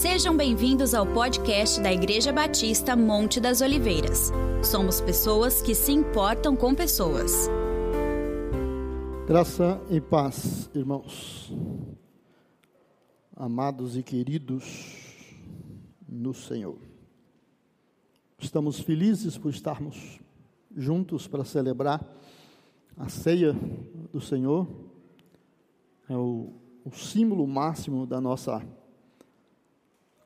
Sejam bem-vindos ao podcast da Igreja Batista Monte das Oliveiras. Somos pessoas que se importam com pessoas. Graça e paz, irmãos, amados e queridos no Senhor. Estamos felizes por estarmos juntos para celebrar a ceia do Senhor. É o, o símbolo máximo da nossa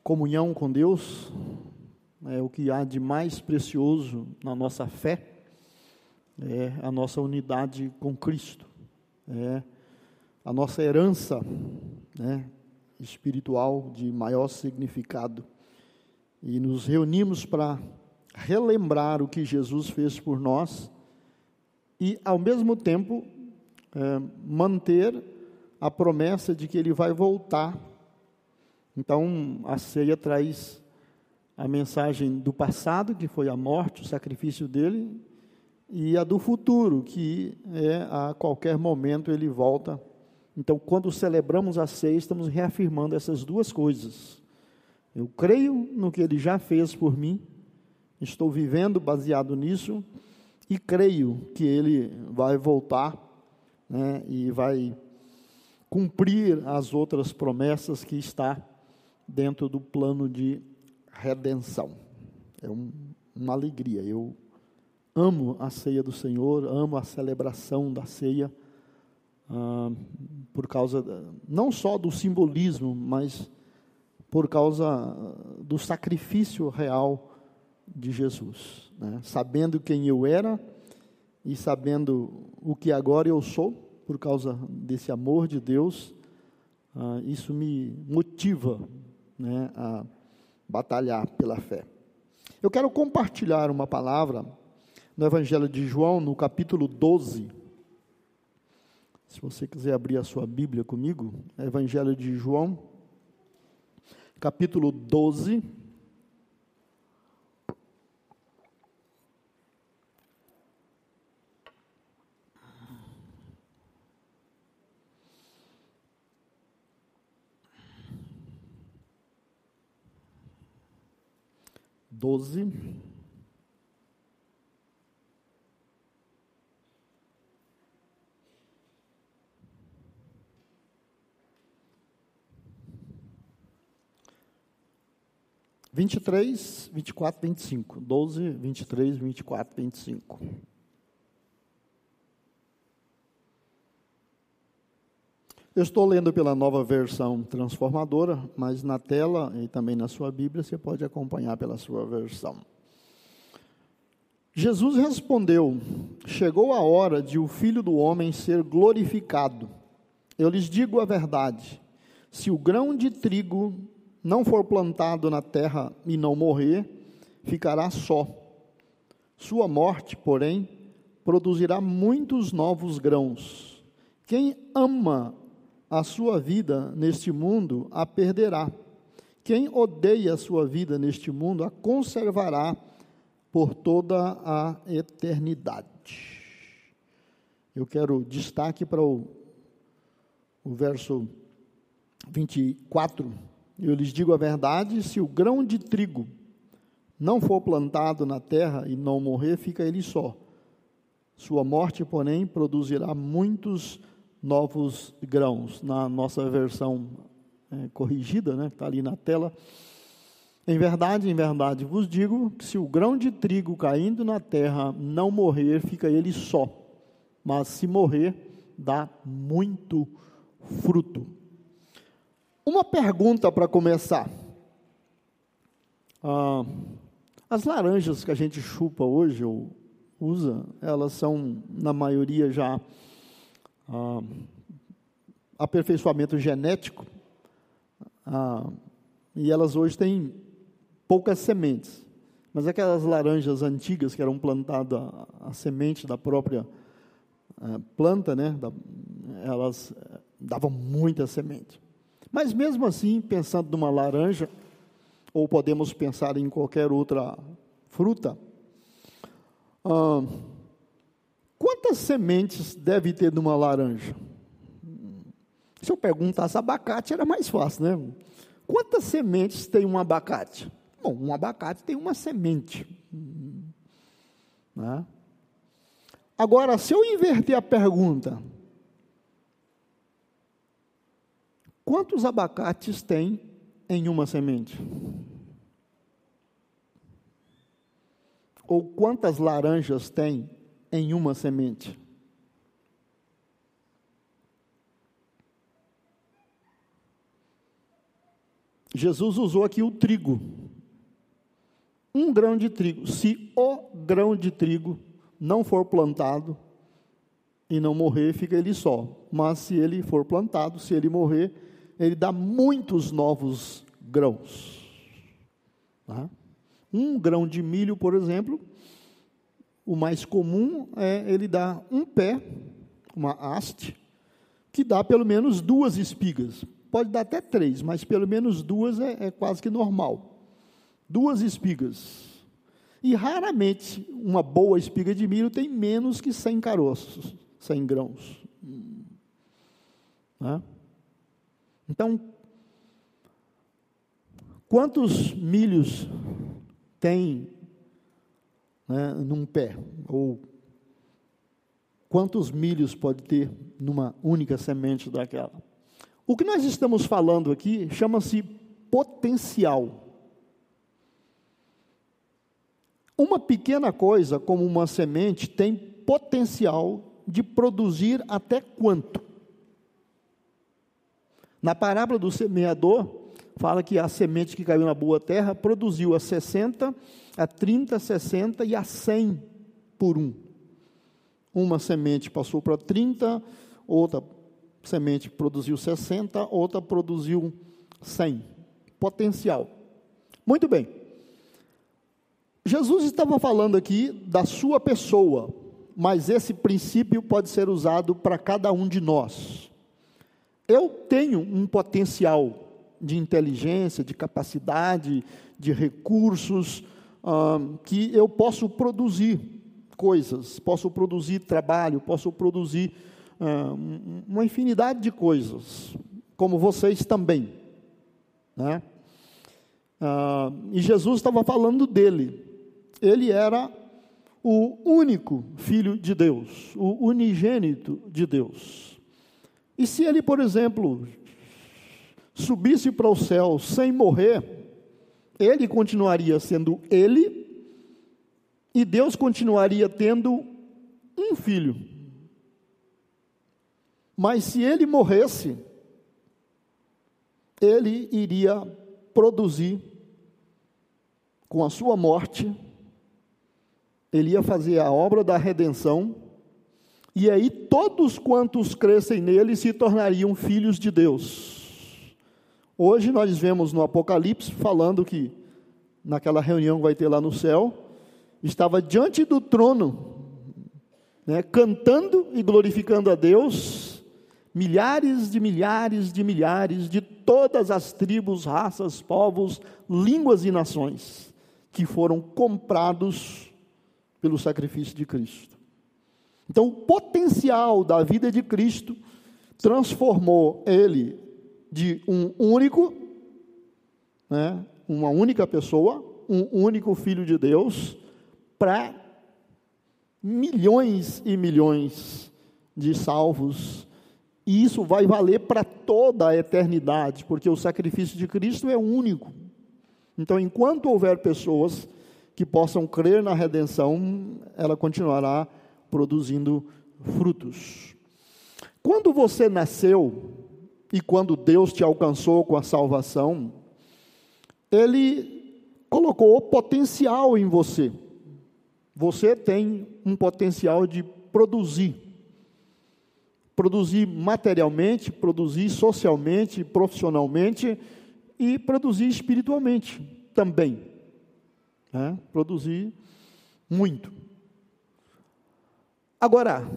comunhão com Deus, é o que há de mais precioso na nossa fé, é a nossa unidade com Cristo, é a nossa herança né, espiritual de maior significado. E nos reunimos para relembrar o que Jesus fez por nós e, ao mesmo tempo, é, manter a promessa de que Ele vai voltar então, a ceia traz a mensagem do passado, que foi a morte, o sacrifício dele, e a do futuro, que é a qualquer momento ele volta. Então, quando celebramos a ceia, estamos reafirmando essas duas coisas. Eu creio no que ele já fez por mim, estou vivendo baseado nisso, e creio que ele vai voltar né, e vai cumprir as outras promessas que está dentro do plano de redenção. É um, uma alegria. Eu amo a ceia do Senhor, amo a celebração da ceia, ah, por causa, da, não só do simbolismo, mas por causa do sacrifício real de Jesus. Né? Sabendo quem eu era e sabendo o que agora eu sou, por causa desse amor de Deus, ah, isso me motiva né, a batalhar pela fé. Eu quero compartilhar uma palavra no Evangelho de João, no capítulo 12. Se você quiser abrir a sua Bíblia comigo, Evangelho de João, capítulo 12. 12. Vinte e três, vinte e quatro, vinte e cinco. Doze, vinte e três, vinte e quatro, vinte e cinco. Eu estou lendo pela nova versão transformadora, mas na tela e também na sua Bíblia você pode acompanhar pela sua versão. Jesus respondeu: Chegou a hora de o filho do homem ser glorificado. Eu lhes digo a verdade: se o grão de trigo não for plantado na terra e não morrer, ficará só. Sua morte, porém, produzirá muitos novos grãos. Quem ama a sua vida neste mundo a perderá. Quem odeia a sua vida neste mundo a conservará por toda a eternidade. Eu quero destaque para o, o verso 24. Eu lhes digo a verdade: se o grão de trigo não for plantado na terra e não morrer, fica ele só. Sua morte, porém, produzirá muitos novos grãos, na nossa versão é, corrigida, né, que está ali na tela. Em verdade, em verdade vos digo que se o grão de trigo caindo na terra não morrer, fica ele só, mas se morrer, dá muito fruto. Uma pergunta para começar. Ah, as laranjas que a gente chupa hoje ou usa, elas são, na maioria, já ah, aperfeiçoamento genético, ah, e elas hoje têm poucas sementes. Mas aquelas laranjas antigas que eram plantadas a, a semente da própria ah, planta, né, da, elas eh, davam muita semente. Mas mesmo assim, pensando numa laranja, ou podemos pensar em qualquer outra fruta, ah, Quantas sementes deve ter numa laranja? Se eu perguntasse abacate, era mais fácil, né? Quantas sementes tem um abacate? Bom, um abacate tem uma semente. Né? Agora, se eu inverter a pergunta, quantos abacates tem em uma semente? Ou quantas laranjas tem em uma semente? Jesus usou aqui o trigo. Um grão de trigo. Se o grão de trigo não for plantado e não morrer, fica ele só. Mas se ele for plantado, se ele morrer, ele dá muitos novos grãos. Tá? Um grão de milho, por exemplo, o mais comum é ele dar um pé, uma haste, que dá pelo menos duas espigas. Pode dar até três, mas pelo menos duas é, é quase que normal. Duas espigas. E raramente uma boa espiga de milho tem menos que 100 caroços, 100 grãos. Né? Então, quantos milhos tem né, num pé? Ou quantos milhos pode ter numa única semente daquela? O que nós estamos falando aqui chama-se potencial. Uma pequena coisa, como uma semente, tem potencial de produzir até quanto? Na parábola do semeador, fala que a semente que caiu na boa terra produziu a 60, a 30, a 60 e a 100 por um. Uma semente passou para 30, outra semente produziu 60, outra produziu 100. Potencial. Muito bem. Jesus estava falando aqui da sua pessoa, mas esse princípio pode ser usado para cada um de nós. Eu tenho um potencial de inteligência, de capacidade, de recursos, que eu posso produzir coisas, posso produzir trabalho, posso produzir uma infinidade de coisas, como vocês também. Né? e Jesus estava falando dele ele era o único filho de Deus, o unigênito de Deus. E se ele, por exemplo, subisse para o céu sem morrer, ele continuaria sendo ele, e Deus continuaria tendo um filho. Mas se ele morresse, ele iria produzir com a sua morte ele ia fazer a obra da redenção, e aí todos quantos crescem nele se tornariam filhos de Deus. Hoje nós vemos no Apocalipse falando que naquela reunião que vai ter lá no céu, estava diante do trono, né, cantando e glorificando a Deus, milhares de milhares de milhares de todas as tribos, raças, povos, línguas e nações que foram comprados pelo sacrifício de Cristo. Então, o potencial da vida de Cristo transformou ele de um único, né, uma única pessoa, um único filho de Deus, para milhões e milhões de salvos. E isso vai valer para toda a eternidade, porque o sacrifício de Cristo é único. Então, enquanto houver pessoas que possam crer na redenção, ela continuará produzindo frutos. Quando você nasceu e quando Deus te alcançou com a salvação, Ele colocou potencial em você. Você tem um potencial de produzir. Produzir materialmente, produzir socialmente, profissionalmente e produzir espiritualmente também né? produzir muito. Agora,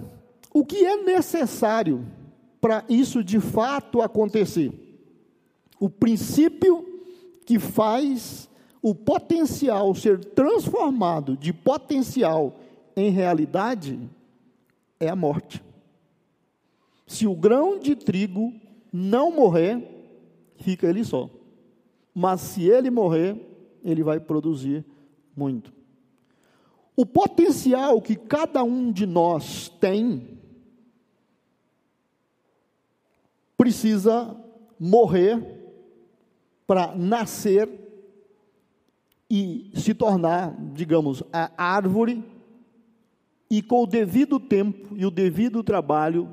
o que é necessário para isso de fato acontecer? O princípio que faz o potencial ser transformado de potencial em realidade é a morte. Se o grão de trigo não morrer, fica ele só. mas se ele morrer, ele vai produzir muito. O potencial que cada um de nós tem precisa morrer para nascer e se tornar, digamos, a árvore e com o devido tempo e o devido trabalho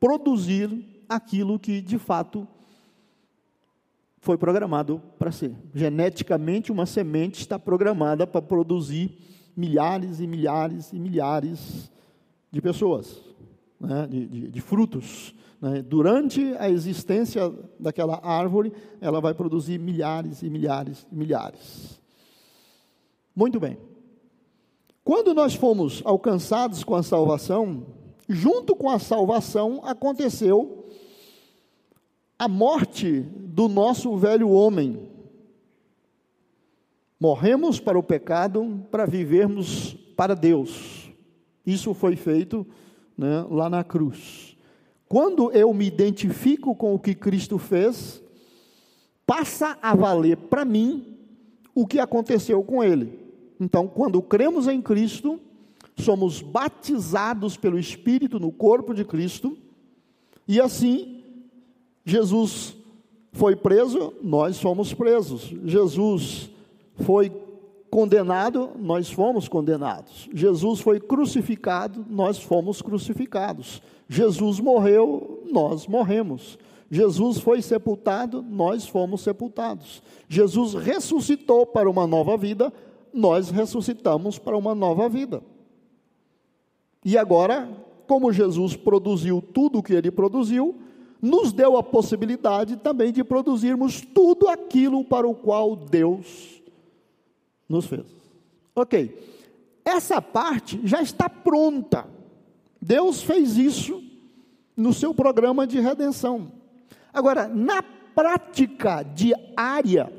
produzir aquilo que de fato foi programado para ser. Geneticamente, uma semente está programada para produzir milhares e milhares e milhares de pessoas, né, de, de, de, frutos. Né. Durante a existência daquela árvore, ela vai produzir milhares e milhares e milhares. Muito bem. Quando nós fomos alcançados com a salvação, junto com a salvação aconteceu a morte do nosso velho homem. Morremos para o pecado para vivermos para Deus. Isso foi feito né, lá na cruz. Quando eu me identifico com o que Cristo fez, passa a valer para mim o que aconteceu com Ele. Então, quando cremos em Cristo, somos batizados pelo Espírito no corpo de Cristo, e assim, Jesus foi preso, nós fomos presos. Jesus foi condenado, nós fomos condenados. Jesus foi crucificado, nós fomos crucificados. Jesus morreu, nós morremos. Jesus foi sepultado, nós fomos sepultados. Jesus ressuscitou para uma nova vida, nós ressuscitamos para uma nova vida. E agora, como Jesus produziu tudo o que ele produziu, nos deu a possibilidade também de produzirmos tudo aquilo para o qual Deus nos fez. Ok, essa parte já está pronta. Deus fez isso no seu programa de redenção. Agora, na prática diária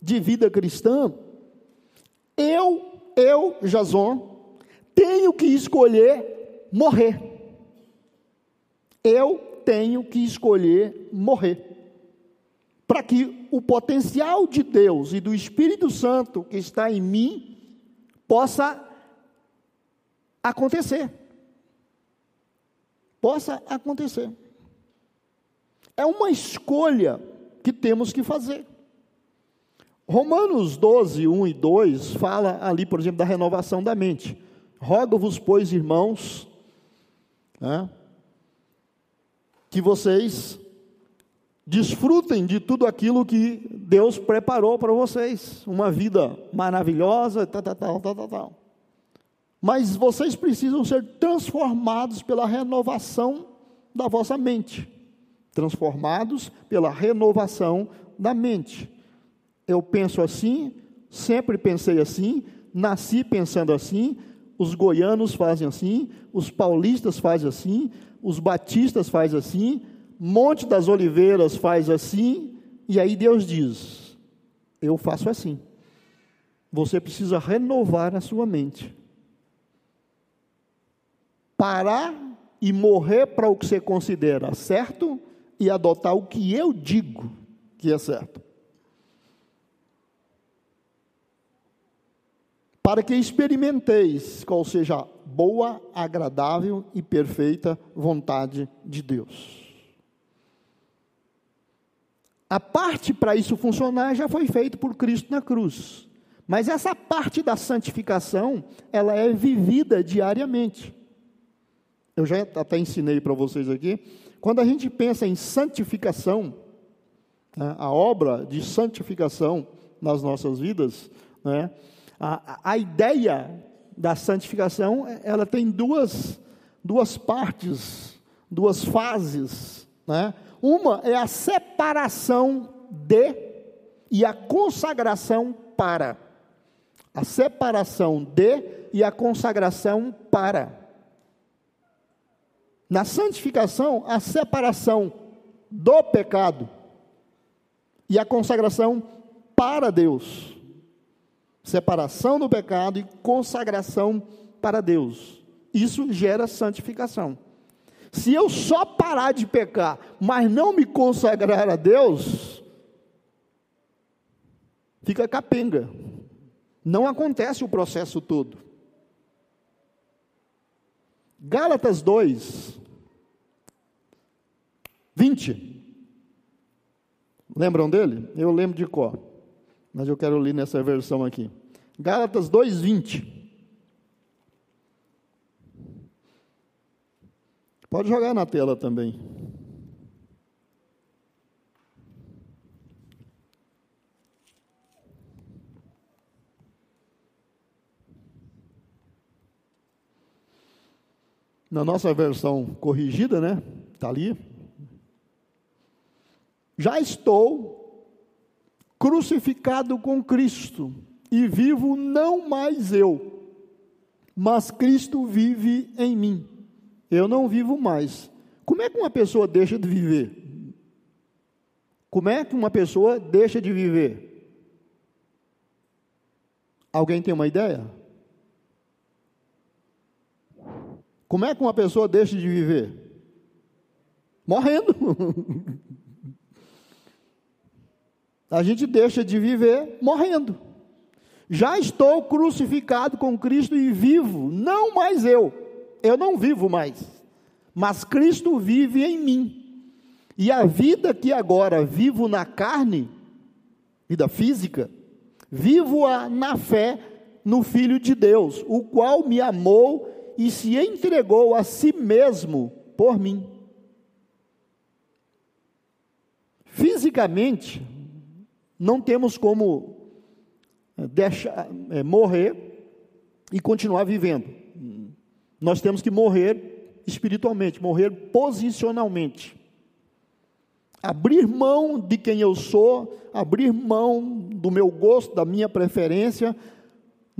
de vida cristã, eu, eu, Jason, tenho que escolher morrer. Eu tenho que escolher morrer. Para que o potencial de Deus e do Espírito Santo que está em mim possa acontecer. Possa acontecer. É uma escolha que temos que fazer. Romanos 12, 1 e 2 fala ali, por exemplo, da renovação da mente. Rogo-vos, pois, irmãos, né, que vocês desfrutem de tudo aquilo que Deus preparou para vocês, uma vida maravilhosa, tal, tal, tal, tal, tal. Mas vocês precisam ser transformados pela renovação da vossa mente. Transformados pela renovação da mente eu penso assim, sempre pensei assim, nasci pensando assim, os goianos fazem assim, os paulistas fazem assim, os batistas fazem assim, Monte das Oliveiras faz assim, e aí Deus diz: Eu faço assim. Você precisa renovar a sua mente. Parar e morrer para o que você considera certo e adotar o que eu digo que é certo. para que experimenteis qual seja a boa, agradável e perfeita vontade de Deus. A parte para isso funcionar já foi feita por Cristo na cruz. Mas essa parte da santificação, ela é vivida diariamente. Eu já até ensinei para vocês aqui. Quando a gente pensa em santificação, né, a obra de santificação nas nossas vidas, né, a, a ideia da santificação, ela tem duas, duas partes, duas fases. Né? Uma é a separação de e a consagração para. A separação de e a consagração para. Na santificação, a separação do pecado e a consagração para Deus separação do pecado e consagração para Deus. Isso gera santificação. Se eu só parar de pecar, mas não me consagrar a Deus, fica capenga. Não acontece o processo todo. Gálatas 2, 20. Lembram dele? Eu lembro de cor, mas eu quero ler nessa versão aqui. Gálatas 2, 20. Pode jogar na tela também. Na nossa versão corrigida, né? Está ali. Já estou crucificado com Cristo e vivo não mais eu, mas Cristo vive em mim. Eu não vivo mais. Como é que uma pessoa deixa de viver? Como é que uma pessoa deixa de viver? Alguém tem uma ideia? Como é que uma pessoa deixa de viver? Morrendo. A gente deixa de viver morrendo. Já estou crucificado com Cristo e vivo, não mais eu eu não vivo mais, mas Cristo vive em mim. E a vida que agora vivo na carne, vida física, vivo-a na fé no Filho de Deus, o qual me amou e se entregou a si mesmo por mim. Fisicamente, não temos como eh, deixar, é, morrer e continuar vivendo. Nós temos que morrer espiritualmente, morrer posicionalmente. Abrir mão de quem eu sou, abrir mão do meu gosto, da minha preferência,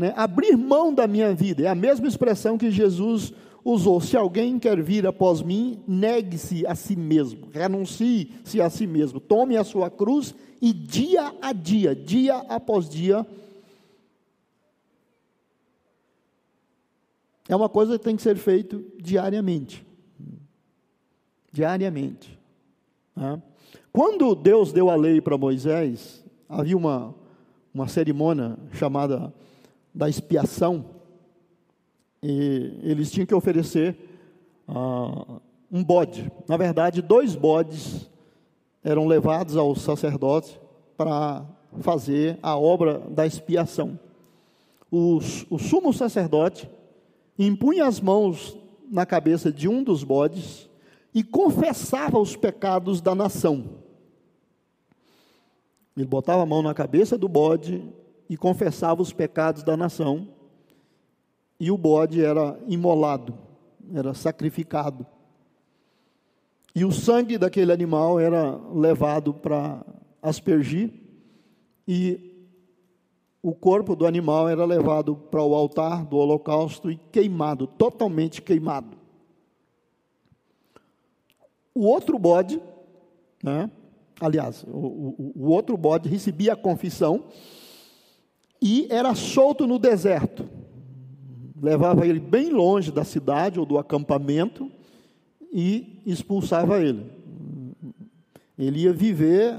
né? abrir mão da minha vida. É a mesma expressão que Jesus usou: se alguém quer vir após mim, negue-se a si mesmo, renuncie-se a si mesmo, tome a sua cruz e dia a dia, dia após dia, É uma coisa que tem que ser feito diariamente. Diariamente. Né? Quando Deus deu a lei para Moisés, havia uma, uma cerimônia chamada da expiação, e eles tinham que oferecer uh, um bode. Na verdade, dois bodes eram levados ao sacerdote para fazer a obra da expiação. o sumo sacerdote impunha as mãos na cabeça de um dos bodes e confessava os pecados da nação. Ele botava a mão na cabeça do bode e confessava os pecados da nação, e o bode era imolado, era sacrificado. E o sangue daquele animal era levado para aspergir, e o corpo do animal era levado para o altar do holocausto e queimado, totalmente queimado. O outro bode, né, aliás, o, o, o outro bode recebia a confissão e era solto no deserto. Levava ele bem longe da cidade ou do acampamento e expulsava ele. Ele ia viver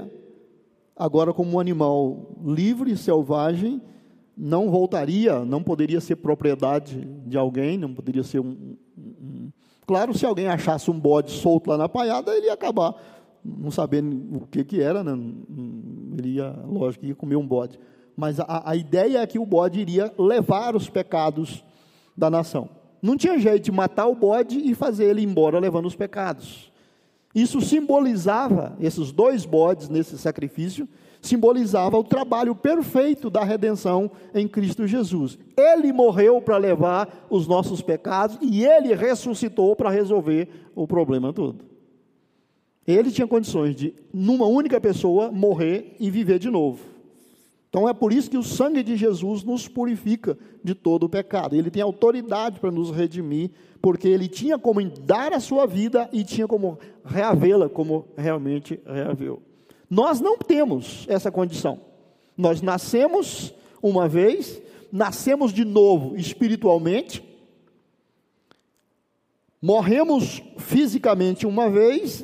agora como um animal livre, selvagem, não voltaria, não poderia ser propriedade de alguém, não poderia ser um, um, Claro, se alguém achasse um bode solto lá na paiada, ele ia acabar não sabendo o que, que era, né? ele ia, lógico, ia comer um bode. Mas a, a ideia é que o bode iria levar os pecados da nação. Não tinha jeito de matar o bode e fazer ele embora levando os pecados. Isso simbolizava, esses dois bodes nesse sacrifício, simbolizava o trabalho perfeito da redenção em Cristo Jesus. Ele morreu para levar os nossos pecados e ele ressuscitou para resolver o problema todo. Ele tinha condições de, numa única pessoa, morrer e viver de novo. Então é por isso que o sangue de Jesus nos purifica de todo o pecado. Ele tem autoridade para nos redimir, porque ele tinha como dar a sua vida e tinha como reavê-la como realmente reaveu. Nós não temos essa condição. Nós nascemos uma vez, nascemos de novo espiritualmente, morremos fisicamente uma vez,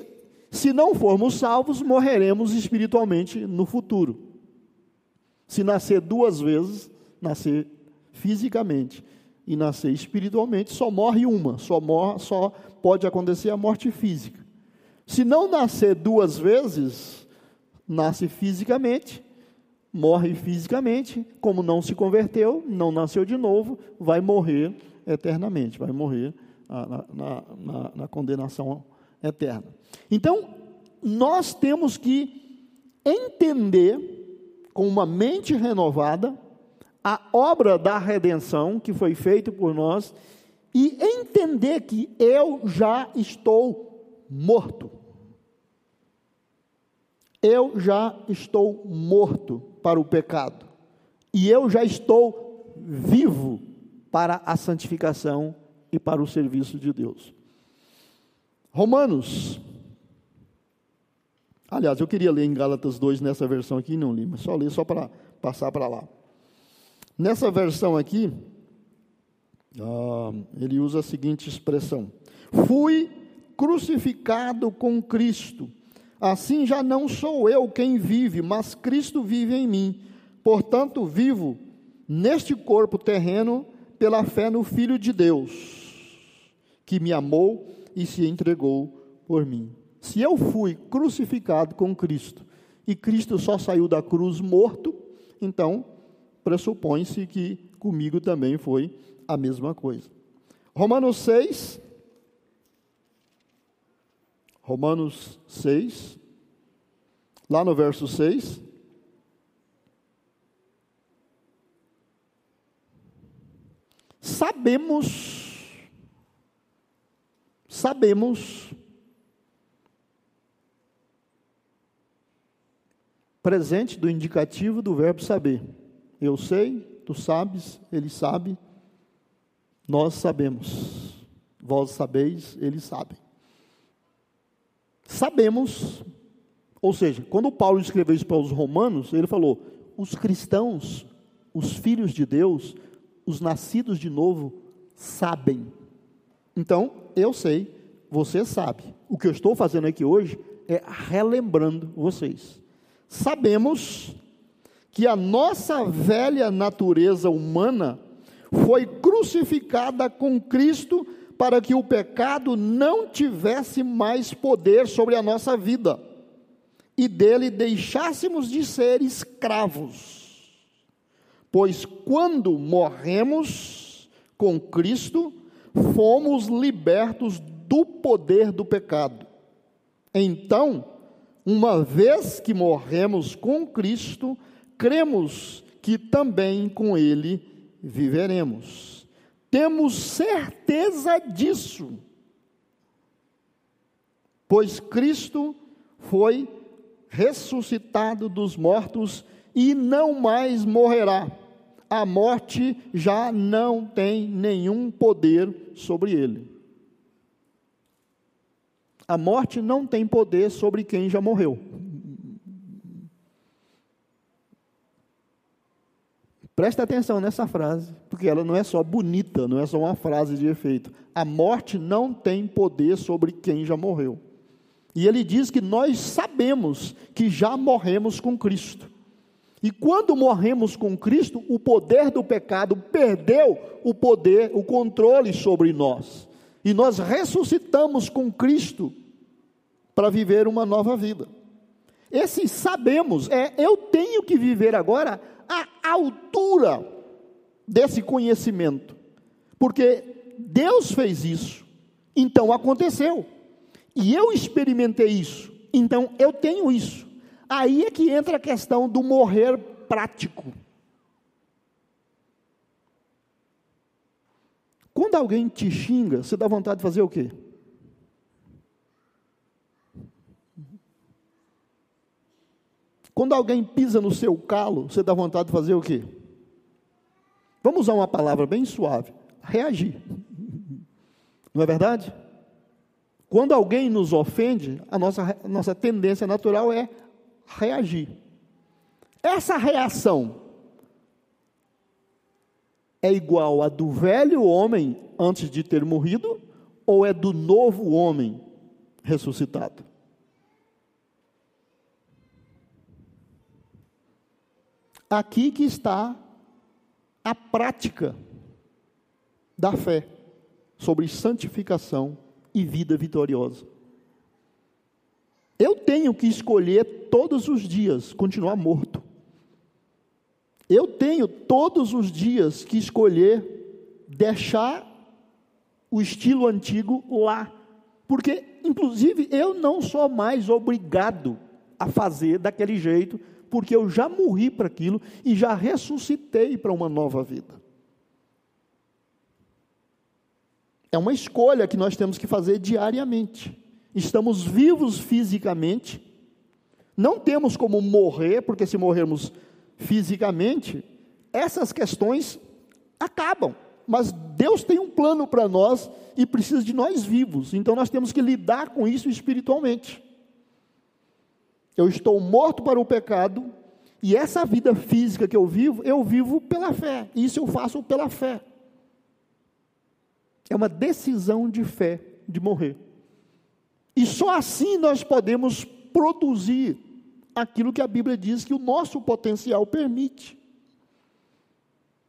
se não formos salvos, morreremos espiritualmente no futuro. Se nascer duas vezes, nascer fisicamente e nascer espiritualmente, só morre uma, só, morre, só pode acontecer a morte física. Se não nascer duas vezes, nasce fisicamente, morre fisicamente, como não se converteu, não nasceu de novo, vai morrer eternamente, vai morrer na, na, na, na condenação eterna. Então, nós temos que entender, com uma mente renovada, a obra da redenção que foi feita por nós e entender que eu já estou morto. Eu já estou morto para o pecado e eu já estou vivo para a santificação e para o serviço de Deus. Romanos. Aliás, eu queria ler em Gálatas 2 nessa versão aqui, não li, mas só ler só para passar para lá. Nessa versão aqui, ah, ele usa a seguinte expressão: Fui crucificado com Cristo. Assim já não sou eu quem vive, mas Cristo vive em mim. Portanto, vivo neste corpo terreno pela fé no Filho de Deus, que me amou e se entregou por mim. Se eu fui crucificado com Cristo e Cristo só saiu da cruz morto, então pressupõe-se que comigo também foi a mesma coisa. Romanos 6. Romanos 6. Lá no verso 6. Sabemos, sabemos, presente do indicativo do verbo saber eu sei, tu sabes, ele sabe, nós sabemos. Vós sabeis, eles sabem. Sabemos, ou seja, quando Paulo escreveu isso para os romanos, ele falou: os cristãos, os filhos de Deus, os nascidos de novo, sabem. Então, eu sei, você sabe. O que eu estou fazendo aqui hoje é relembrando vocês. Sabemos que a nossa velha natureza humana foi crucificada com Cristo para que o pecado não tivesse mais poder sobre a nossa vida e dele deixássemos de ser escravos. Pois quando morremos com Cristo, fomos libertos do poder do pecado. Então, uma vez que morremos com Cristo, cremos que também com Ele viveremos. Temos certeza disso, pois Cristo foi ressuscitado dos mortos e não mais morrerá. A morte já não tem nenhum poder sobre ele. A morte não tem poder sobre quem já morreu. Presta atenção nessa frase, porque ela não é só bonita, não é só uma frase de efeito. A morte não tem poder sobre quem já morreu. E ele diz que nós sabemos que já morremos com Cristo. E quando morremos com Cristo, o poder do pecado perdeu o poder, o controle sobre nós. E nós ressuscitamos com Cristo para viver uma nova vida. Esse sabemos, é eu tenho que viver agora a altura desse conhecimento, porque Deus fez isso, então aconteceu, e eu experimentei isso, então eu tenho isso. Aí é que entra a questão do morrer prático. Quando alguém te xinga, você dá vontade de fazer o quê? Quando alguém pisa no seu calo, você dá vontade de fazer o quê? Vamos usar uma palavra bem suave: reagir. Não é verdade? Quando alguém nos ofende, a nossa, a nossa tendência natural é reagir. Essa reação é igual a do velho homem antes de ter morrido ou é do novo homem ressuscitado? Aqui que está a prática da fé sobre santificação e vida vitoriosa. Eu tenho que escolher todos os dias continuar morto. Eu tenho todos os dias que escolher deixar o estilo antigo lá. Porque, inclusive, eu não sou mais obrigado a fazer daquele jeito, porque eu já morri para aquilo e já ressuscitei para uma nova vida. É uma escolha que nós temos que fazer diariamente. Estamos vivos fisicamente, não temos como morrer, porque se morrermos fisicamente, essas questões acabam. Mas Deus tem um plano para nós e precisa de nós vivos, então nós temos que lidar com isso espiritualmente. Eu estou morto para o pecado, e essa vida física que eu vivo, eu vivo pela fé, isso eu faço pela fé. É uma decisão de fé de morrer. E só assim nós podemos produzir aquilo que a Bíblia diz que o nosso potencial permite.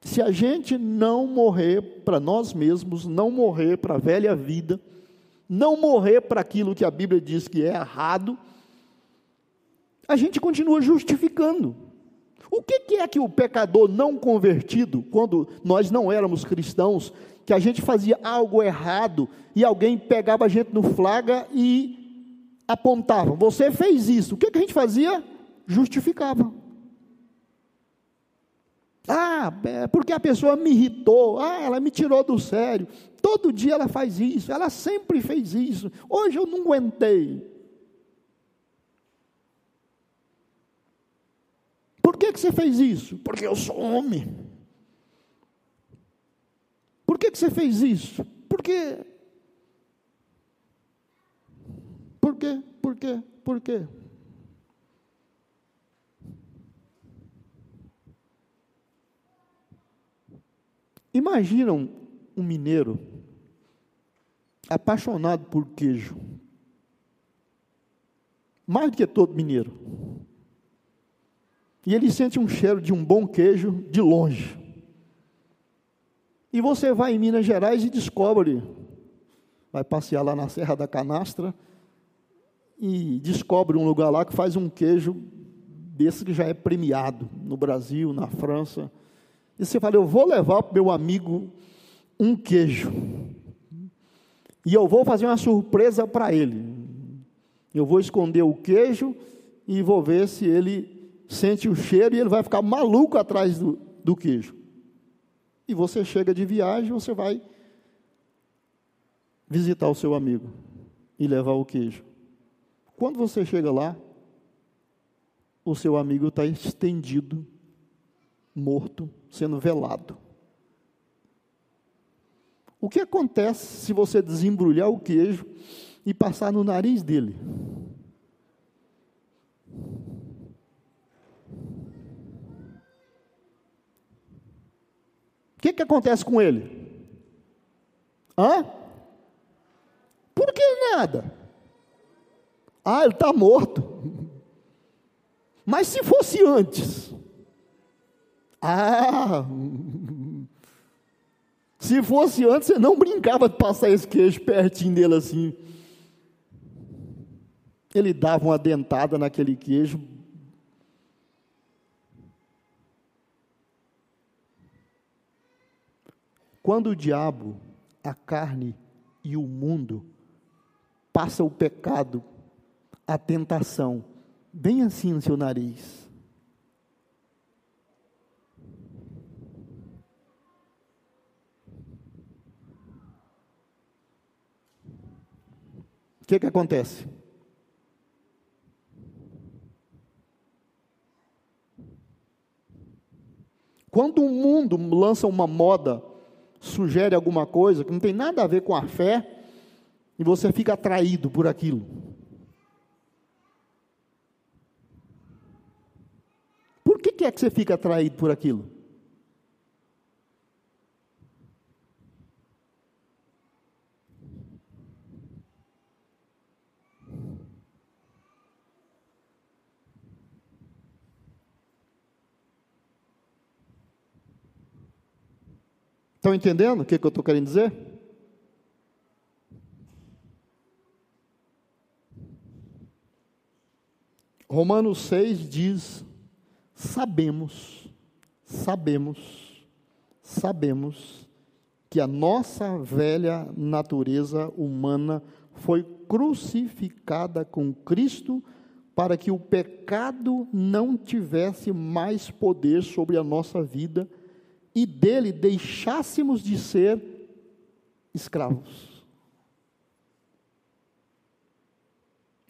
Se a gente não morrer para nós mesmos, não morrer para a velha vida, não morrer para aquilo que a Bíblia diz que é errado, a gente continua justificando. O que, é que o pecador não convertido, quando nós não éramos cristãos, que a gente fazia algo errado e alguém pegava a gente no flaga e apontava: Você fez isso. O que, que a gente fazia? Justificava. Ah, é porque a pessoa me irritou. Ah, ela me tirou do sério. Todo dia ela faz isso. Ela sempre fez isso. Hoje eu não aguentei. Por que, que você fez isso? Porque eu sou homem. Por que, que você fez isso? Por quê? Por quê? Por quê? Imaginam um mineiro apaixonado por queijo. Mais do que todo mineiro. E ele sente um cheiro de um bom queijo de longe. E você vai em Minas Gerais e descobre, vai passear lá na Serra da Canastra e descobre um lugar lá que faz um queijo desse que já é premiado no Brasil, na França. E você fala, eu vou levar para meu amigo um queijo. E eu vou fazer uma surpresa para ele. Eu vou esconder o queijo e vou ver se ele sente o cheiro e ele vai ficar maluco atrás do, do queijo e você chega de viagem, você vai visitar o seu amigo e levar o queijo. Quando você chega lá, o seu amigo está estendido, morto, sendo velado. O que acontece se você desembrulhar o queijo e passar no nariz dele? O que, que acontece com ele? Hã? Por que nada? Ah, ele está morto. Mas se fosse antes? Ah, se fosse antes, você não brincava de passar esse queijo pertinho dele assim. Ele dava uma dentada naquele queijo, Quando o diabo, a carne e o mundo passa o pecado, a tentação, bem assim no seu nariz. O que, que acontece? Quando o mundo lança uma moda sugere alguma coisa que não tem nada a ver com a fé, e você fica atraído por aquilo. que é que você fica atraído por aquilo? Estão entendendo o que, que eu estou querendo dizer? Romanos 6 diz sabemos, sabemos, sabemos que a nossa velha natureza humana foi crucificada com Cristo para que o pecado não tivesse mais poder sobre a nossa vida e dele deixássemos de ser escravos.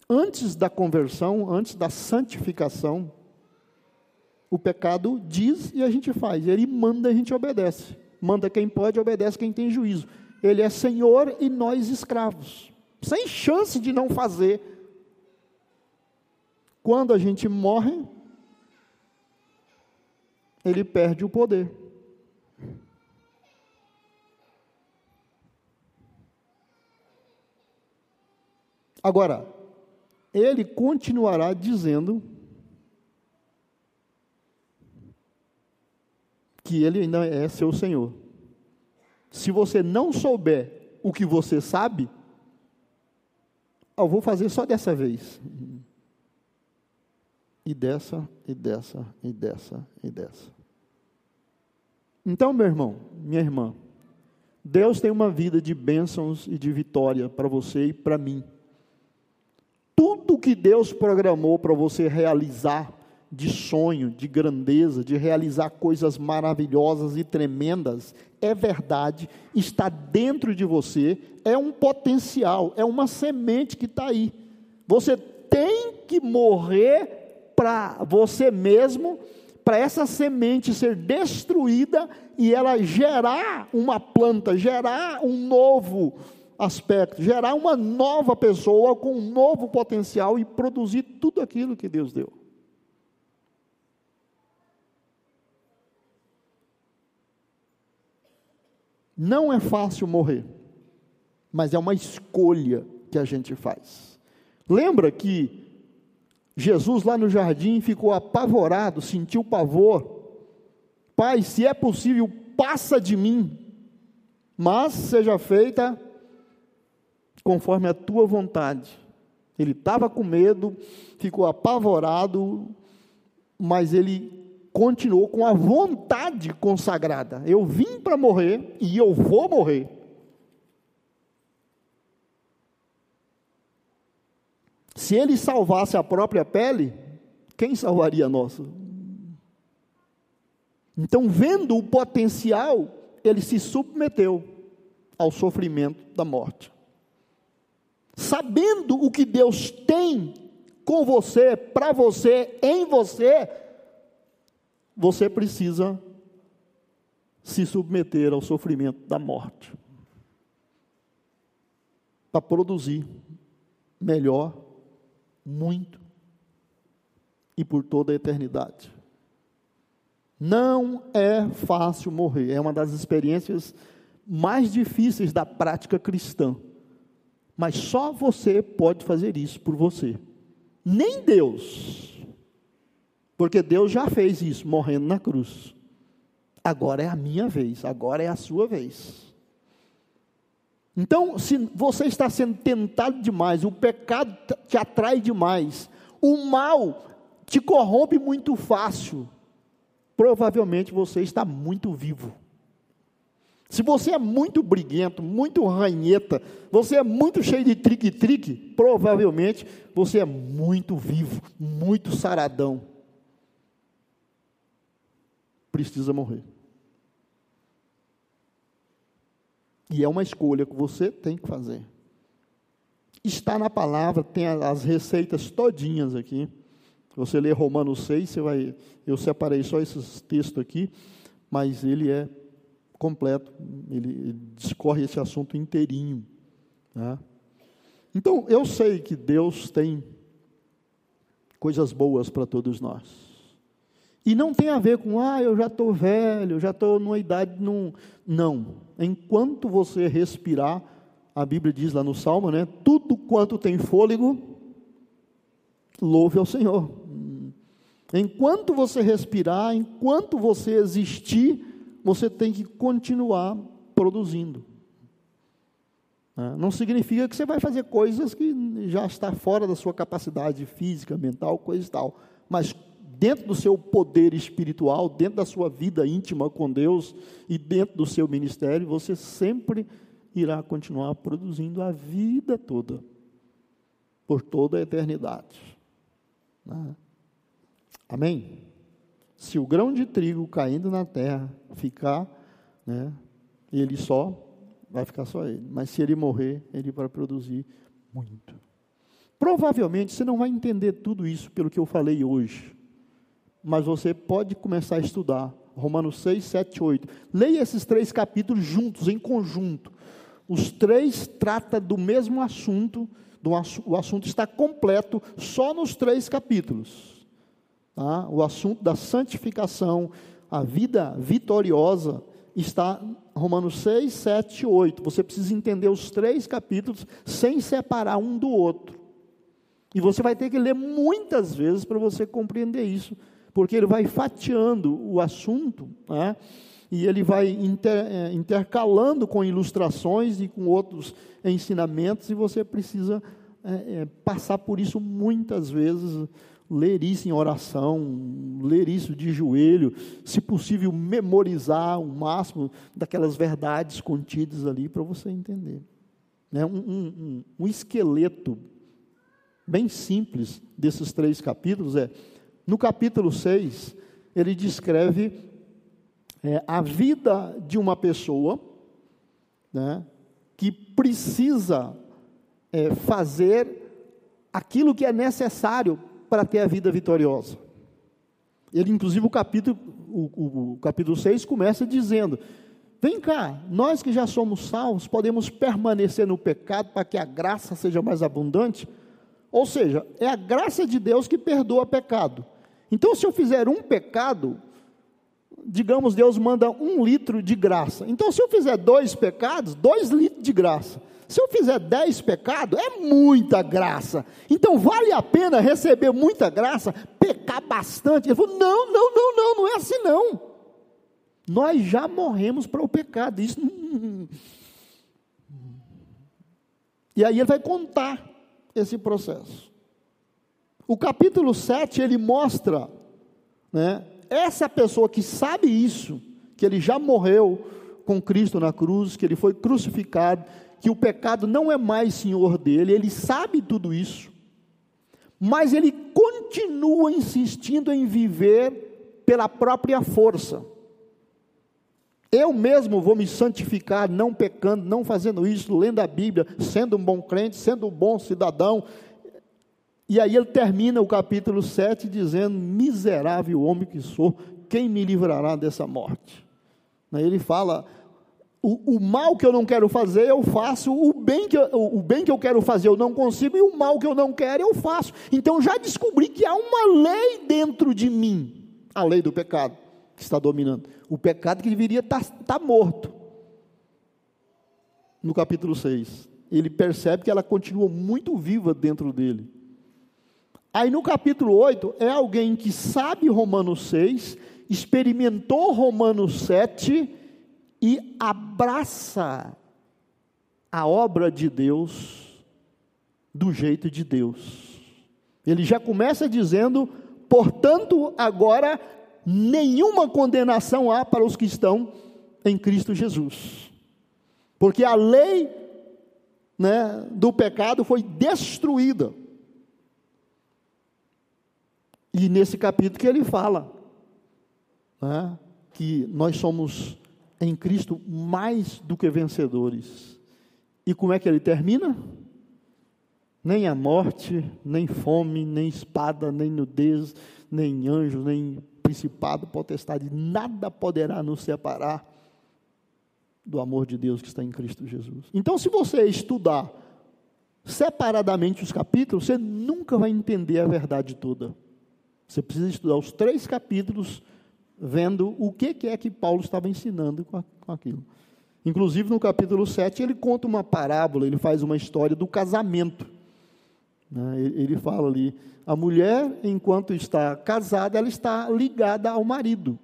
antes da conversão, antes da santificação, o pecado diz e a gente faz. Ele manda e a gente obedece. Manda quem pode, obedece quem tem juízo. Ele é senhor e nós escravos. Sem chance de não fazer. Quando a gente morre, ele perde o poder. Agora, ele continuará dizendo que ele ainda é seu Senhor. Se você não souber o que você sabe, eu vou fazer só dessa vez. E dessa, e dessa, e dessa, e dessa. Então, meu irmão, minha irmã, Deus tem uma vida de bênçãos e de vitória para você e para mim tudo que Deus programou para você realizar de sonho, de grandeza, de realizar coisas maravilhosas e tremendas, é verdade, está dentro de você, é um potencial, é uma semente que está aí. Você tem que morrer para você mesmo, para essa semente ser destruída e ela gerar uma planta, gerar um novo aspecto, gerar uma nova pessoa com um novo potencial e produzir tudo aquilo que Deus deu. Não é fácil morrer, mas é uma escolha que a gente faz. Lembra que Jesus lá no jardim ficou apavorado, sentiu pavor. Pai, se é possível, passa de mim, mas seja feita conforme a tua vontade. Ele estava com medo, ficou apavorado, mas ele continuou com a vontade consagrada. Eu vim para morrer e eu vou morrer. Se ele salvasse a própria pele, quem salvaria a nossa? Então, vendo o potencial, ele se submeteu ao sofrimento da morte sabendo o que Deus tem com você, para você, em você, você precisa se submeter ao sofrimento da morte para produzir melhor, muito e por toda a eternidade. Não é fácil morrer, é uma das experiências mais difíceis da prática cristã. Mas só você pode fazer isso por você. Nem Deus. Porque Deus já fez isso, morrendo na cruz. Agora é a minha vez, agora é a sua vez. Então, se você está sendo tentado demais, o pecado te atrai demais, o mal te corrompe muito fácil, provavelmente você está muito vivo. Se você é muito briguento, muito ranheta, você é muito cheio de trique-trique, provavelmente você é muito vivo, muito saradão. Precisa morrer. E é uma escolha que você tem que fazer. Está na palavra, tem as receitas todinhas aqui. Você lê Romanos 6, você vai. Eu separei só esses textos aqui, mas ele é completo, ele, ele discorre esse assunto inteirinho. Né? Então, eu sei que Deus tem coisas boas para todos nós. E não tem a ver com, ah, eu já estou velho, já estou numa idade. Num... Não. Enquanto você respirar, a Bíblia diz lá no Salmo, né? Tudo quanto tem fôlego, louve ao Senhor. Enquanto você respirar, enquanto você existir, você tem que continuar produzindo. Né? Não significa que você vai fazer coisas que já está fora da sua capacidade física, mental, coisa e tal. Mas dentro do seu poder espiritual, dentro da sua vida íntima com Deus e dentro do seu ministério, você sempre irá continuar produzindo a vida toda, por toda a eternidade. Né? Amém? Se o grão de trigo caindo na terra ficar, né, ele só vai ficar só ele. Mas se ele morrer, ele vai produzir muito. Provavelmente você não vai entender tudo isso pelo que eu falei hoje. Mas você pode começar a estudar. Romanos 6, 7, 8. Leia esses três capítulos juntos, em conjunto. Os três tratam do mesmo assunto. Do, o assunto está completo só nos três capítulos. Tá? O assunto da santificação, a vida vitoriosa, está Romanos 6, 7 e 8. Você precisa entender os três capítulos sem separar um do outro. E você vai ter que ler muitas vezes para você compreender isso, porque ele vai fatiando o assunto, né? e ele vai inter, é, intercalando com ilustrações e com outros ensinamentos, e você precisa é, é, passar por isso muitas vezes ler isso em oração, ler isso de joelho, se possível, memorizar o máximo daquelas verdades contidas ali para você entender. É um, um, um, esqueleto bem simples desses três capítulos é, no capítulo 6, ele descreve é, a vida de uma pessoa né, que precisa é, fazer aquilo que é necessário para ter a vida vitoriosa. Ele, inclusive, o capítulo, o, o, capítulo 6 começa dizendo: Vem cá, nós que já somos salvos, podemos permanecer no pecado para que a graça seja mais abundante? Ou seja, é a graça de Deus que perdoa pecado. Então, se eu fizer um pecado, digamos, Deus manda um litro de graça. Então, se eu fizer dois pecados, dois litros de graça. Se eu fizer dez pecados, é muita graça. Então vale a pena receber muita graça, pecar bastante. Ele falou: não, não, não, não, não é assim não. Nós já morremos para o pecado. Isso. E aí ele vai contar esse processo. O capítulo 7 ele mostra, né, essa pessoa que sabe isso, que ele já morreu com Cristo na cruz, que ele foi crucificado, que o pecado não é mais senhor dele, ele sabe tudo isso, mas ele continua insistindo em viver pela própria força. Eu mesmo vou me santificar, não pecando, não fazendo isso, lendo a Bíblia, sendo um bom crente, sendo um bom cidadão. E aí ele termina o capítulo 7 dizendo: Miserável homem que sou, quem me livrará dessa morte? Ele fala: o, o, mal que eu não quero fazer, eu faço, o bem, que eu, o bem que eu quero fazer, eu não consigo, e o mal que eu não quero, eu faço. Então já descobri que há uma lei dentro de mim, a lei do pecado, que está dominando. O pecado que deveria estar, estar morto. No capítulo 6. Ele percebe que ela continua muito viva dentro dele. Aí no capítulo 8, é alguém que sabe Romanos 6, experimentou Romanos 7 e abraça a obra de Deus do jeito de Deus. Ele já começa dizendo, portanto, agora nenhuma condenação há para os que estão em Cristo Jesus. Porque a lei né, do pecado foi destruída. E nesse capítulo que ele fala né, que nós somos em Cristo mais do que vencedores. E como é que ele termina? Nem a morte, nem fome, nem espada, nem nudez, nem anjo, nem principado, potestade, nada poderá nos separar do amor de Deus que está em Cristo Jesus. Então, se você estudar separadamente os capítulos, você nunca vai entender a verdade toda. Você precisa estudar os três capítulos vendo o que, é que Paulo estava ensinando com, aquilo. Inclusive, no capítulo 7, ele conta uma parábola, ele faz uma história do casamento. Né? Ele fala ali: a mulher, enquanto está casada, ela está ligada ao marido.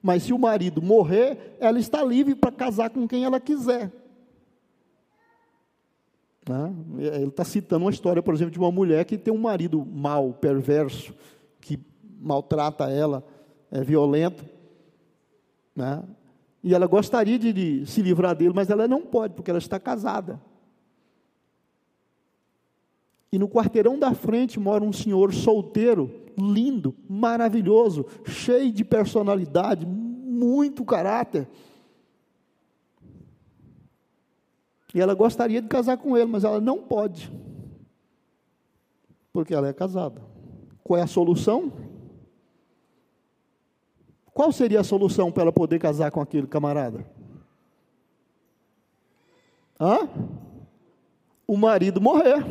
Mas se o marido morrer, ela está livre para casar com quem ela quiser. Né? Ele está citando uma história, por exemplo, de uma mulher que tem um marido mau, perverso, que maltrata ela, é violento. Né? E ela gostaria de, de se livrar dele, mas ela não pode, porque ela está casada. E no quarteirão da frente mora um senhor solteiro, lindo, maravilhoso, cheio de personalidade, muito caráter. E ela gostaria de casar com ele, mas ela não pode. Porque ela é casada. Qual é a solução? Qual seria a solução para ela poder casar com aquele camarada? Hã? O marido morrer.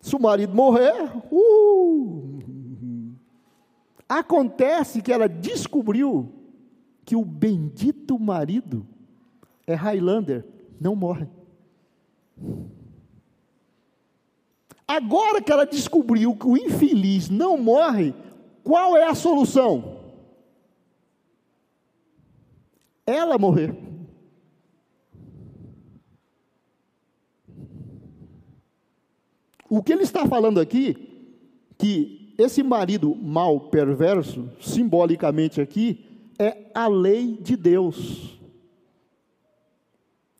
Se o marido morrer, uh, acontece que ela descobriu que o bendito marido é Highlander, não morre. Agora que ela descobriu que o infeliz não morre, qual é a solução? Ela morrer. O que ele está falando aqui, que esse marido mal perverso, simbolicamente aqui, é a lei de Deus.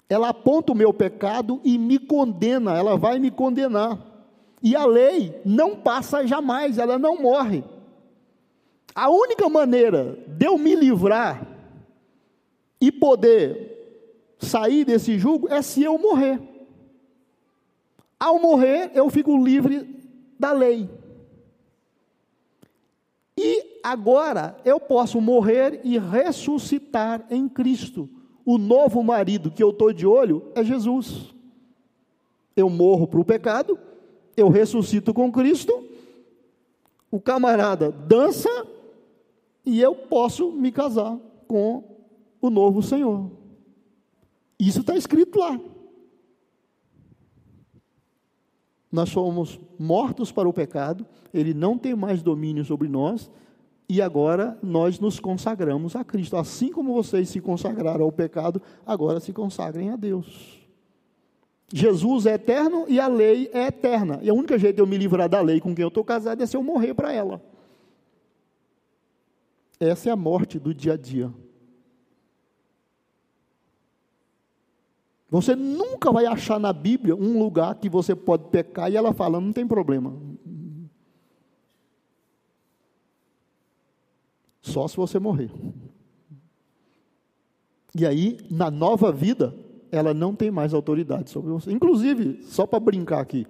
Ela aponta o meu pecado e me condena, ela vai me condenar. E a lei não passa jamais, ela não morre. A única maneira de eu me livrar e poder sair desse jugo é se eu morrer. Ao morrer, eu fico livre da lei. E agora eu posso morrer e ressuscitar em Cristo o novo marido que eu estou de olho é Jesus. Eu morro para o pecado, eu ressuscito com Cristo, o camarada dança e eu posso me casar com o novo Senhor. Isso está escrito lá. Nós somos mortos para o pecado, ele não tem mais domínio sobre nós, e agora nós nos consagramos a Cristo. Assim como vocês se consagraram ao pecado, agora se consagrem a Deus. Jesus é eterno e a lei é eterna. E a única jeito de eu me livrar da lei com quem eu estou casado é se eu morrer para ela. Essa é a morte do dia a dia. Você nunca vai achar na Bíblia um lugar que você pode pecar e ela fala, não tem problema. Só se você morrer. E aí, na nova vida, ela não tem mais autoridade sobre você. Inclusive, só para brincar aqui.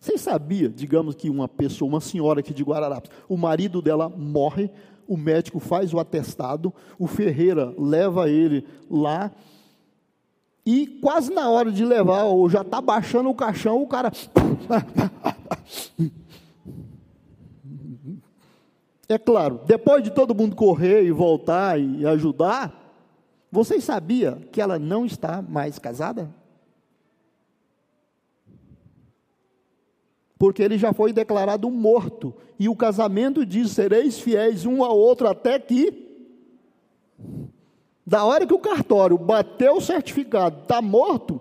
Vocês sabiam, digamos que uma pessoa, uma senhora aqui de Guararapes, o marido dela morre, o médico faz o atestado, o Ferreira leva ele lá, e quase na hora de levar, ou já está baixando o caixão, o cara. É claro, depois de todo mundo correr e voltar e ajudar, vocês sabiam que ela não está mais casada? Porque ele já foi declarado morto. E o casamento diz: sereis fiéis um ao outro até que. Da hora que o cartório bateu o certificado, está morto.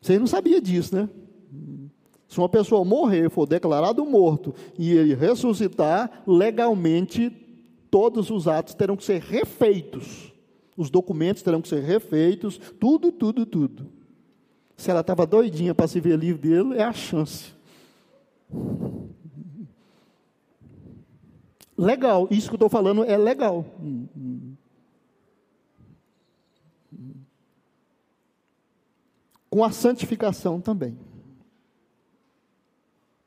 Vocês não sabiam disso, né? Se uma pessoa morrer, for declarado morto e ele ressuscitar, legalmente todos os atos terão que ser refeitos. Os documentos terão que ser refeitos, tudo, tudo, tudo. Se ela estava doidinha para se ver livre dele, é a chance. Legal, isso que eu estou falando é legal. Com a santificação também.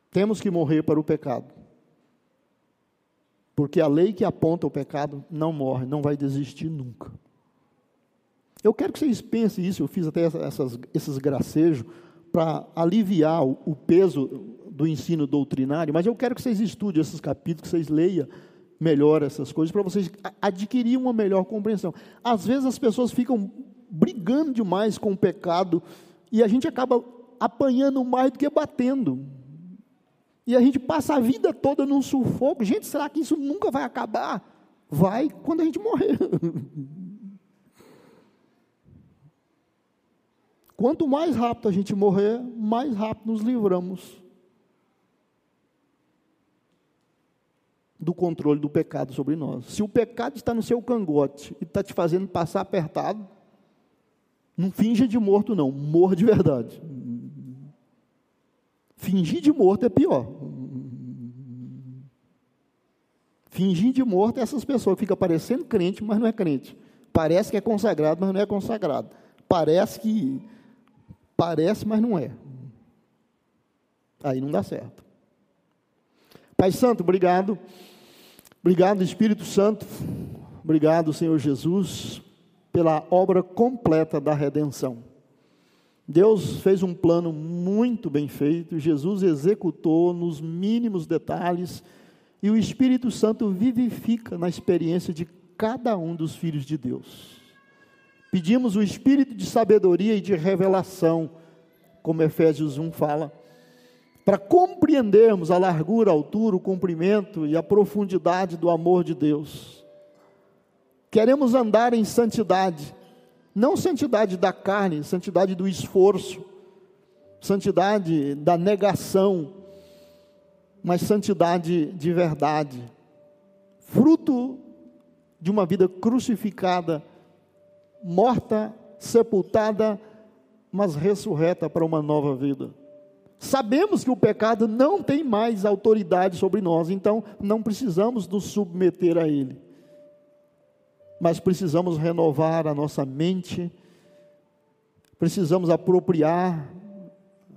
Temos que morrer para o pecado. Porque a lei que aponta o pecado não morre, não vai desistir nunca. Eu quero que vocês pensem isso, eu fiz até essas, esses gracejos para aliviar o, o, peso do ensino doutrinário, mas eu quero que vocês estudem esses capítulos, que vocês leiam melhor essas coisas, para vocês adquirirem uma melhor compreensão. Às vezes as pessoas ficam brigando demais com o pecado e a gente acaba apanhando mais do que batendo. E a gente passa a vida toda num sufoco. Gente, será que isso nunca vai acabar? Vai quando a gente morrer. Quanto mais rápido a gente morrer, mais rápido nos livramos do controle do pecado sobre nós. Se o pecado está no seu cangote e está te fazendo passar apertado, não finja de morto, não, morra de verdade. Fingir de morto é pior. Fingir de morto é essas pessoas que ficam parecendo crente, mas não é crente. Parece que é consagrado, mas não é consagrado. Parece que. Parece, mas não é. Aí não dá certo. Pai Santo, obrigado. Obrigado, Espírito Santo. Obrigado, Senhor Jesus, pela obra completa da redenção. Deus fez um plano muito bem feito, Jesus executou nos mínimos detalhes, e o Espírito Santo vivifica na experiência de cada um dos filhos de Deus. Pedimos o espírito de sabedoria e de revelação, como Efésios 1 fala para compreendermos a largura, a altura, o comprimento e a profundidade do amor de Deus. Queremos andar em santidade, não santidade da carne, santidade do esforço, santidade da negação, mas santidade de verdade, fruto de uma vida crucificada, morta, sepultada, mas ressurreta para uma nova vida. Sabemos que o pecado não tem mais autoridade sobre nós, então não precisamos nos submeter a ele. Mas precisamos renovar a nossa mente, precisamos apropriar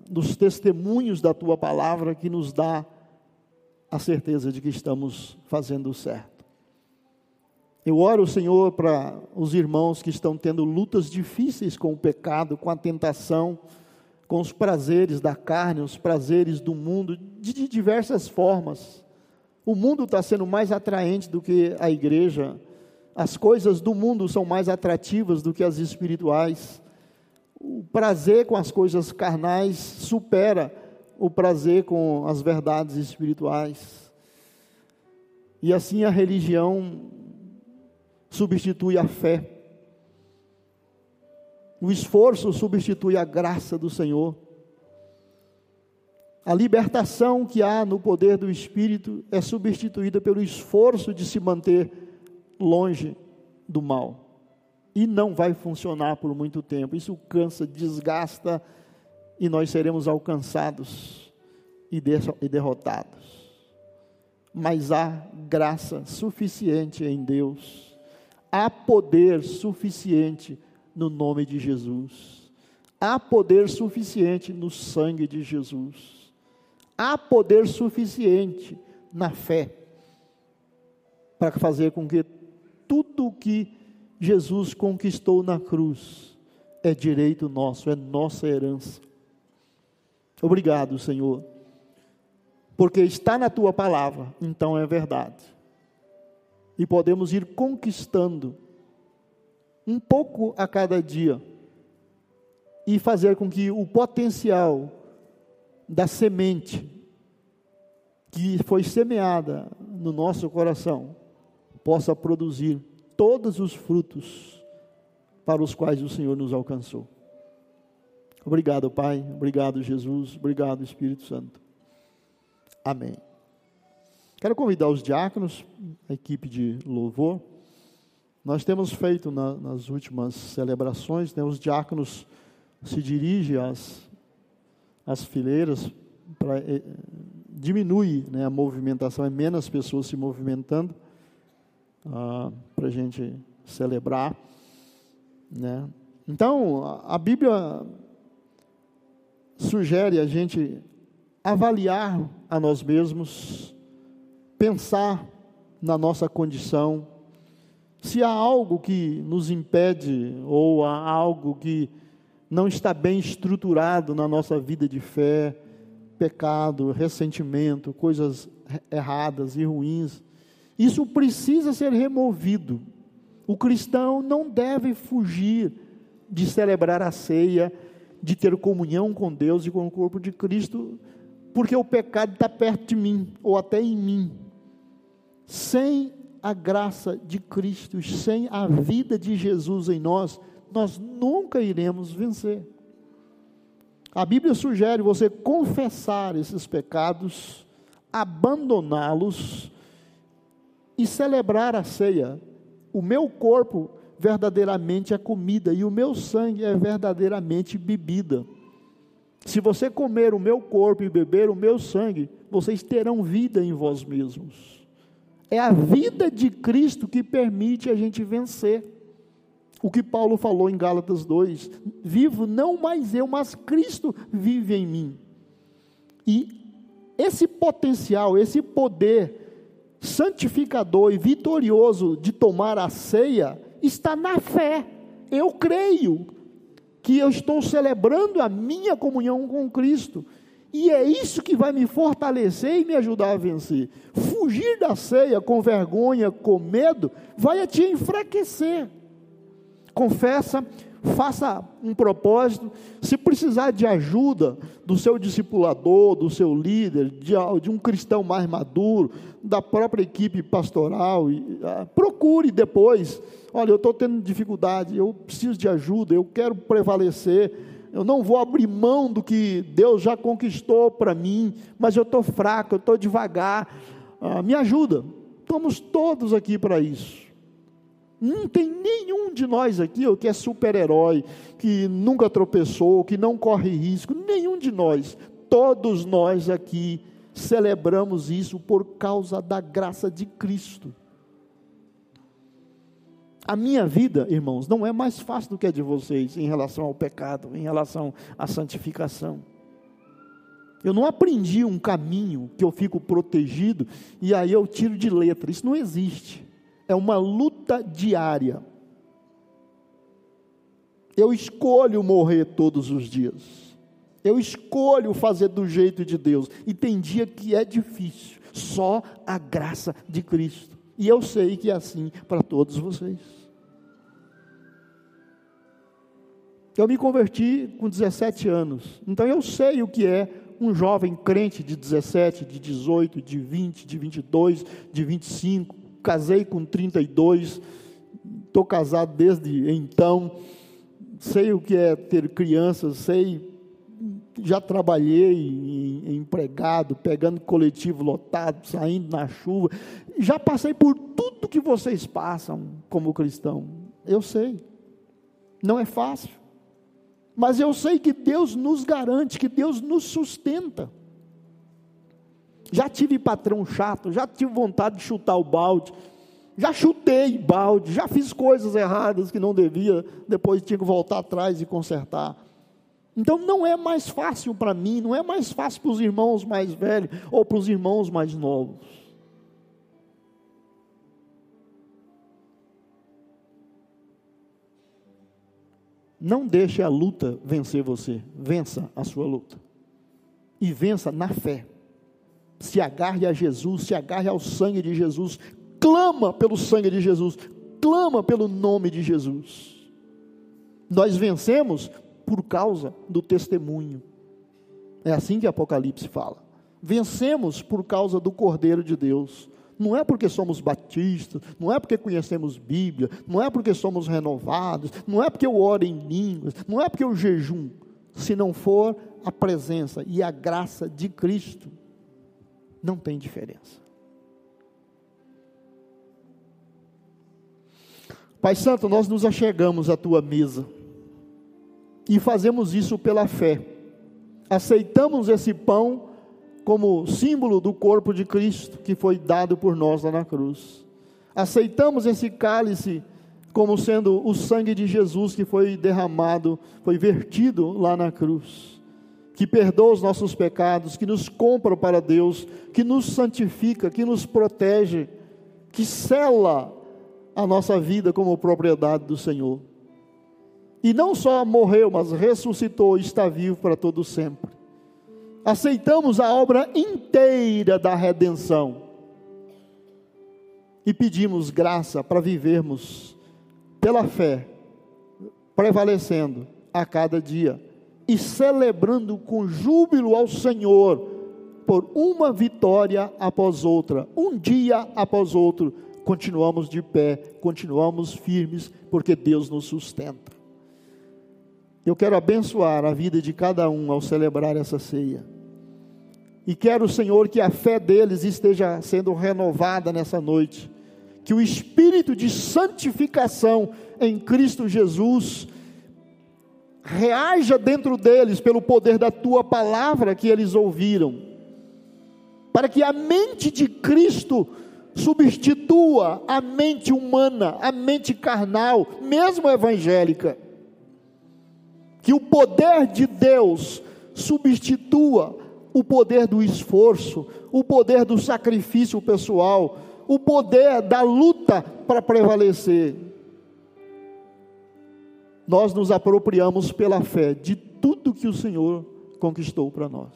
dos testemunhos da tua palavra que nos dá a certeza de que estamos fazendo o certo. Eu oro, Senhor, para os irmãos que estão tendo lutas difíceis com o pecado, com a tentação, com os prazeres da carne, os prazeres do mundo, de, diversas formas. O mundo está sendo mais atraente do que a igreja, as coisas do mundo são mais atrativas do que as espirituais. O prazer com as coisas carnais supera o prazer com as verdades espirituais. E assim a religião substitui a fé. O esforço substitui a graça do Senhor. A libertação que há no poder do Espírito é substituída pelo esforço de se manter longe do mal. E não vai funcionar por muito tempo. Isso cansa, desgasta e nós seremos alcançados e derrotados. Mas há graça suficiente em Deus, há poder suficiente no nome de Jesus. Há poder suficiente no sangue de Jesus. Há poder suficiente na fé para fazer com que tudo o que Jesus conquistou na cruz é direito nosso, é nossa herança. Obrigado, Senhor, porque está na tua palavra, então é verdade. E podemos ir conquistando um pouco a cada dia e fazer com que o potencial da semente que foi semeada no nosso coração possa produzir todos os frutos para os quais o Senhor nos alcançou. Obrigado, Pai. Obrigado, Jesus. Obrigado, Espírito Santo. Amém. Quero convidar os diáconos, a equipe de louvor. Nós temos feito na, nas últimas celebrações, né, os diáconos se dirigem às, às fileiras eh, diminui né, a movimentação, é menos pessoas se movimentando ah, para a gente celebrar. Né. Então, a, a Bíblia sugere a gente avaliar a nós mesmos, pensar na nossa condição, se há algo que nos impede ou há algo que não está bem estruturado na nossa vida de fé, pecado, ressentimento, coisas erradas e ruins, isso precisa ser removido. O cristão não deve fugir de celebrar a ceia, de ter comunhão com Deus e com o corpo de Cristo, porque o pecado está perto de mim, ou até em mim. Sem a graça de Cristo, sem a vida de Jesus em nós, nós nunca iremos vencer. A Bíblia sugere você confessar esses pecados, abandoná-los e celebrar a ceia. O meu corpo verdadeiramente é comida e o meu sangue é verdadeiramente bebida. Se você comer o meu corpo e beber o meu sangue, vocês terão vida em vós mesmos. É a vida de Cristo que permite a gente vencer. O que Paulo falou em Gálatas 2: Vivo não mais eu, mas Cristo vive em mim. E esse potencial, esse poder santificador e vitorioso de tomar a ceia está na fé. Eu creio que eu estou celebrando a minha comunhão com Cristo. E é isso que vai me fortalecer e me ajudar a vencer. Fugir da ceia com vergonha, com medo, vai te enfraquecer confessa, faça um propósito. Se precisar de ajuda do seu discipulador, do seu líder, de, de um cristão mais maduro, da própria equipe pastoral, e, ah, procure depois. Olha, eu estou tendo dificuldade, eu preciso de ajuda, eu quero prevalecer. Eu não vou abrir mão do que Deus já conquistou para mim, mas eu estou fraco, eu estou devagar. Ah, me ajuda. Estamos todos aqui para isso. Não tem nenhum de nós aqui que é super-herói, que nunca tropeçou, que não corre risco, nenhum de nós. Todos nós aqui celebramos isso por causa da graça de Cristo. A minha vida, irmãos, não é mais fácil do que a de vocês em relação ao pecado, em relação à santificação. Eu não aprendi um caminho que eu fico protegido e aí eu tiro de letra. Isso não existe é uma luta diária. Eu escolho morrer todos os dias. Eu escolho fazer do jeito de Deus. E tem dia que é difícil. Só a graça de Cristo. E eu sei que é assim para todos vocês. Eu me converti com 17 anos. Então eu sei o que é um jovem crente de 17, de 18, de 20, de 22, de 25 casei com 32, estou casado desde então, sei o que é ter crianças, sei, já trabalhei em, em empregado, pegando coletivo lotado, saindo na chuva, já passei por tudo que vocês passam como cristão, eu sei, não é fácil, mas eu sei que Deus nos garante, que Deus nos sustenta. Já tive patrão chato, já tive vontade de chutar o balde, já chutei balde, já fiz coisas erradas que não devia, depois tinha que voltar atrás e consertar. Então não é mais fácil para mim, não é mais fácil para os irmãos mais velhos ou para os irmãos mais novos. Não deixe a luta vencer você, vença a sua luta. E vença na fé se agarre a Jesus, se agarre ao sangue de Jesus, clama pelo sangue de Jesus, clama pelo nome de Jesus. Nós vencemos por causa do testemunho. É assim que Apocalipse fala. Vencemos por causa do Cordeiro de Deus. Não é porque somos batistas, não é porque conhecemos Bíblia, não é porque somos renovados, não é porque eu oro em línguas, não é porque eu jejum. Se não for a presença e a graça de Cristo, não tem diferença. Pai Santo, nós nos achegamos à tua mesa e fazemos isso pela fé. Aceitamos esse pão como símbolo do corpo de Cristo que foi dado por nós lá na cruz. Aceitamos esse cálice como sendo o sangue de Jesus que foi derramado, foi vertido lá na cruz que perdoa os nossos pecados, que nos compra para Deus, que nos santifica, que nos protege, que cela a nossa vida como propriedade do Senhor. E não só morreu, mas ressuscitou e está vivo para todo sempre. Aceitamos a obra inteira da redenção e pedimos graça para vivermos pela fé, prevalecendo a cada dia e celebrando com júbilo ao Senhor por uma vitória após outra, um dia após outro, continuamos de pé, continuamos firmes, porque Deus nos sustenta. Eu quero abençoar a vida de cada um ao celebrar essa ceia. E quero, Senhor, que a fé deles esteja sendo renovada nessa noite. Que o espírito de santificação em Cristo Jesus reaja dentro deles pelo poder da tua palavra que eles ouviram. Para que a mente de Cristo substitua a mente humana, a mente carnal, mesmo evangélica. Que o poder de Deus substitua o poder do esforço, o poder do sacrifício pessoal, o poder da luta para prevalecer. Nós nos apropriamos pela fé de tudo que o Senhor conquistou para nós.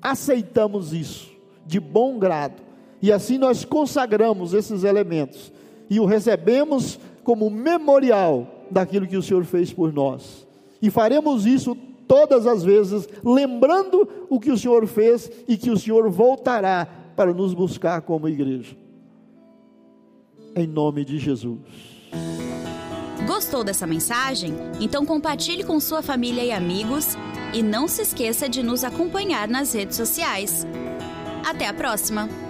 Aceitamos isso de bom grado e assim nós consagramos esses elementos e o recebemos como memorial daquilo que o Senhor fez por nós. E faremos isso todas as vezes, lembrando o que o Senhor fez e que o Senhor voltará para nos buscar como igreja. Em nome de Jesus. Gostou dessa mensagem? Então compartilhe com sua família e amigos e não se esqueça de nos acompanhar nas redes sociais. Até a próxima!